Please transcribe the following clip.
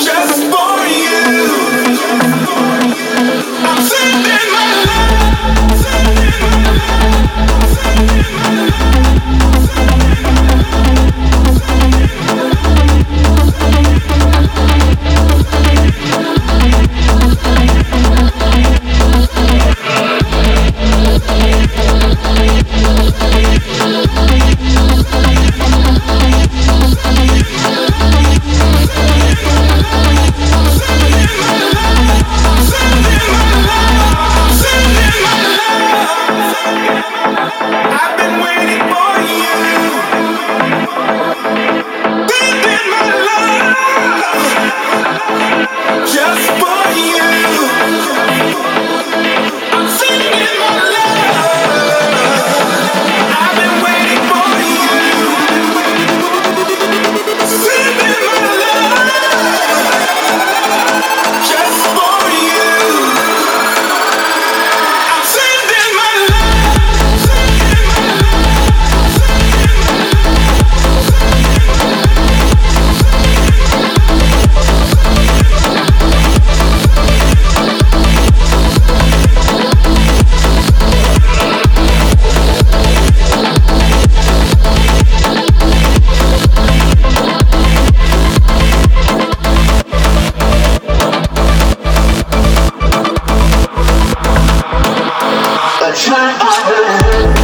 Just my head.